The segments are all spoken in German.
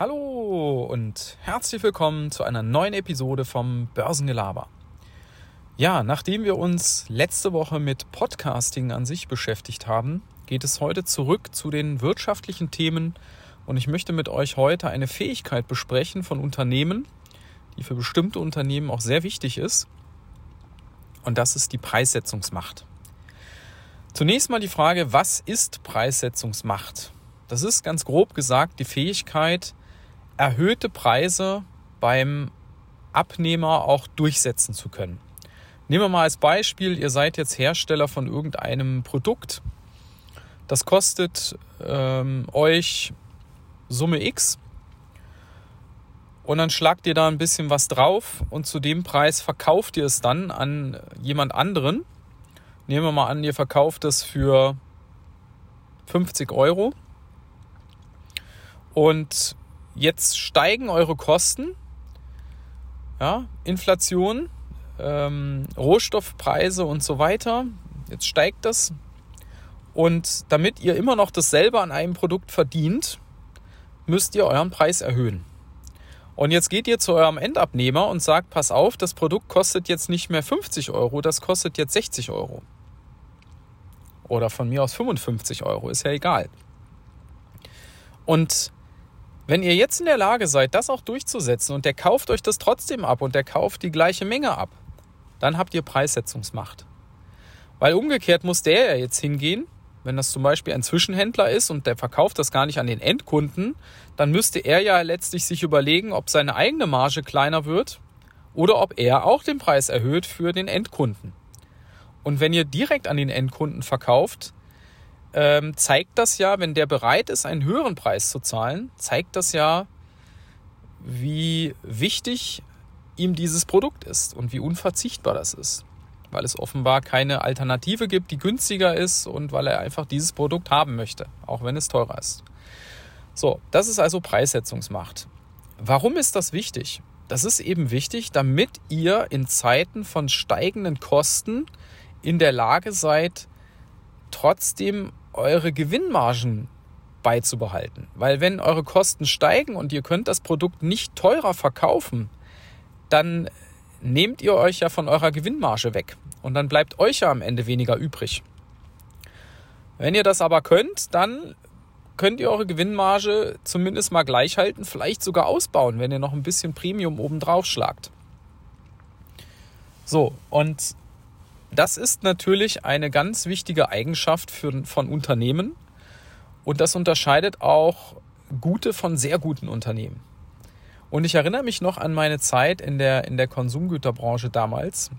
Hallo und herzlich willkommen zu einer neuen Episode vom Börsengelaber. Ja, nachdem wir uns letzte Woche mit Podcasting an sich beschäftigt haben, geht es heute zurück zu den wirtschaftlichen Themen und ich möchte mit euch heute eine Fähigkeit besprechen von Unternehmen, die für bestimmte Unternehmen auch sehr wichtig ist. Und das ist die Preissetzungsmacht. Zunächst mal die Frage, was ist Preissetzungsmacht? Das ist ganz grob gesagt die Fähigkeit, erhöhte Preise beim Abnehmer auch durchsetzen zu können. Nehmen wir mal als Beispiel, ihr seid jetzt Hersteller von irgendeinem Produkt. Das kostet ähm, euch Summe X. Und dann schlagt ihr da ein bisschen was drauf und zu dem Preis verkauft ihr es dann an jemand anderen. Nehmen wir mal an, ihr verkauft es für 50 Euro. Und Jetzt steigen eure Kosten, ja, Inflation, ähm, Rohstoffpreise und so weiter. Jetzt steigt das. Und damit ihr immer noch dasselbe an einem Produkt verdient, müsst ihr euren Preis erhöhen. Und jetzt geht ihr zu eurem Endabnehmer und sagt, pass auf, das Produkt kostet jetzt nicht mehr 50 Euro, das kostet jetzt 60 Euro. Oder von mir aus 55 Euro, ist ja egal. Und wenn ihr jetzt in der Lage seid, das auch durchzusetzen und der kauft euch das trotzdem ab und der kauft die gleiche Menge ab, dann habt ihr Preissetzungsmacht. Weil umgekehrt muss der ja jetzt hingehen, wenn das zum Beispiel ein Zwischenhändler ist und der verkauft das gar nicht an den Endkunden, dann müsste er ja letztlich sich überlegen, ob seine eigene Marge kleiner wird oder ob er auch den Preis erhöht für den Endkunden. Und wenn ihr direkt an den Endkunden verkauft, ähm, zeigt das ja, wenn der bereit ist, einen höheren Preis zu zahlen, zeigt das ja, wie wichtig ihm dieses Produkt ist und wie unverzichtbar das ist. Weil es offenbar keine Alternative gibt, die günstiger ist und weil er einfach dieses Produkt haben möchte, auch wenn es teurer ist. So, das ist also Preissetzungsmacht. Warum ist das wichtig? Das ist eben wichtig, damit ihr in Zeiten von steigenden Kosten in der Lage seid, trotzdem eure Gewinnmargen beizubehalten. Weil wenn eure Kosten steigen und ihr könnt das Produkt nicht teurer verkaufen, dann nehmt ihr euch ja von eurer Gewinnmarge weg und dann bleibt euch ja am Ende weniger übrig. Wenn ihr das aber könnt, dann könnt ihr eure Gewinnmarge zumindest mal gleich halten, vielleicht sogar ausbauen, wenn ihr noch ein bisschen Premium oben drauf schlagt. So, und das ist natürlich eine ganz wichtige Eigenschaft für, von Unternehmen und das unterscheidet auch gute von sehr guten Unternehmen. Und ich erinnere mich noch an meine Zeit in der, in der Konsumgüterbranche damals.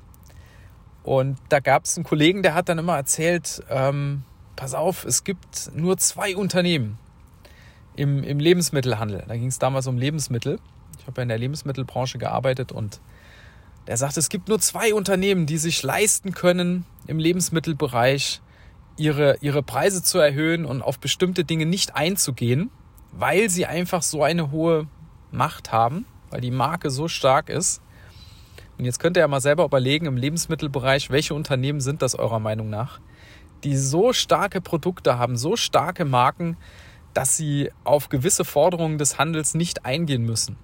Und da gab es einen Kollegen, der hat dann immer erzählt, ähm, pass auf, es gibt nur zwei Unternehmen im, im Lebensmittelhandel. Da ging es damals um Lebensmittel. Ich habe ja in der Lebensmittelbranche gearbeitet und der sagt, es gibt nur zwei Unternehmen, die sich leisten können, im Lebensmittelbereich ihre, ihre Preise zu erhöhen und auf bestimmte Dinge nicht einzugehen, weil sie einfach so eine hohe Macht haben, weil die Marke so stark ist. Und jetzt könnt ihr ja mal selber überlegen im Lebensmittelbereich, welche Unternehmen sind das eurer Meinung nach, die so starke Produkte haben, so starke Marken, dass sie auf gewisse Forderungen des Handels nicht eingehen müssen.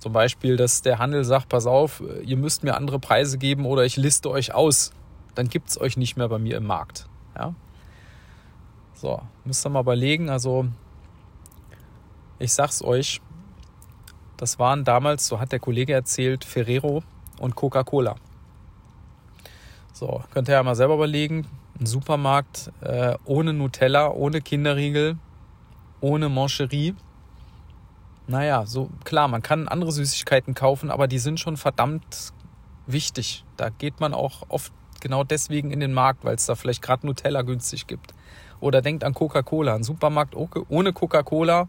Zum Beispiel, dass der Handel sagt, pass auf, ihr müsst mir andere Preise geben oder ich liste euch aus. Dann gibt es euch nicht mehr bei mir im Markt. Ja? So, müsst ihr mal überlegen. Also, ich sag's euch, das waren damals, so hat der Kollege erzählt, Ferrero und Coca-Cola. So, könnt ihr ja mal selber überlegen. Ein Supermarkt äh, ohne Nutella, ohne Kinderriegel, ohne Mancherie naja, so klar, man kann andere Süßigkeiten kaufen, aber die sind schon verdammt wichtig. Da geht man auch oft genau deswegen in den Markt, weil es da vielleicht gerade Nutella günstig gibt. Oder denkt an Coca-Cola. Ein Supermarkt ohne Coca-Cola.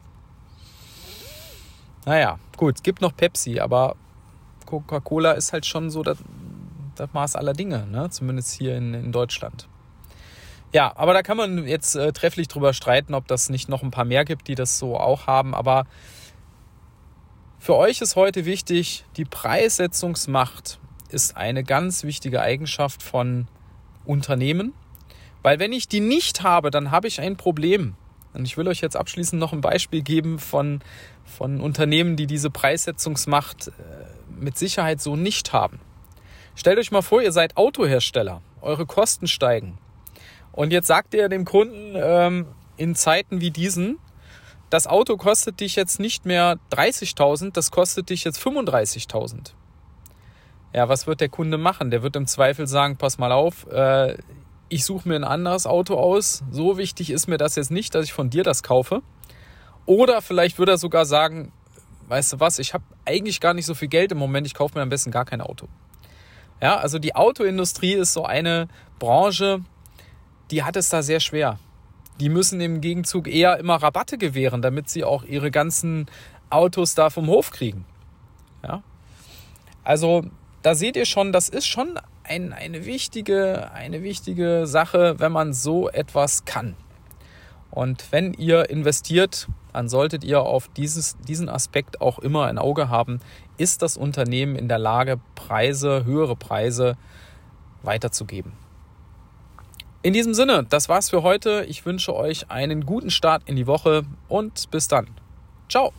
Naja, gut, es gibt noch Pepsi, aber Coca-Cola ist halt schon so das, das Maß aller Dinge, ne? zumindest hier in, in Deutschland. Ja, aber da kann man jetzt äh, trefflich drüber streiten, ob das nicht noch ein paar mehr gibt, die das so auch haben. Aber für euch ist heute wichtig, die Preissetzungsmacht ist eine ganz wichtige Eigenschaft von Unternehmen, weil wenn ich die nicht habe, dann habe ich ein Problem. Und ich will euch jetzt abschließend noch ein Beispiel geben von, von Unternehmen, die diese Preissetzungsmacht äh, mit Sicherheit so nicht haben. Stellt euch mal vor, ihr seid Autohersteller, eure Kosten steigen. Und jetzt sagt ihr dem Kunden ähm, in Zeiten wie diesen, das Auto kostet dich jetzt nicht mehr 30.000, das kostet dich jetzt 35.000. Ja, was wird der Kunde machen? Der wird im Zweifel sagen, pass mal auf, äh, ich suche mir ein anderes Auto aus. So wichtig ist mir das jetzt nicht, dass ich von dir das kaufe. Oder vielleicht würde er sogar sagen, weißt du was, ich habe eigentlich gar nicht so viel Geld im Moment, ich kaufe mir am besten gar kein Auto. Ja, also die Autoindustrie ist so eine Branche, die hat es da sehr schwer. Die müssen im Gegenzug eher immer Rabatte gewähren, damit sie auch ihre ganzen Autos da vom Hof kriegen. Ja? Also da seht ihr schon, das ist schon ein, eine, wichtige, eine wichtige Sache, wenn man so etwas kann. Und wenn ihr investiert, dann solltet ihr auf dieses, diesen Aspekt auch immer ein Auge haben. Ist das Unternehmen in der Lage, Preise, höhere Preise weiterzugeben? In diesem Sinne, das war's für heute. Ich wünsche euch einen guten Start in die Woche und bis dann. Ciao.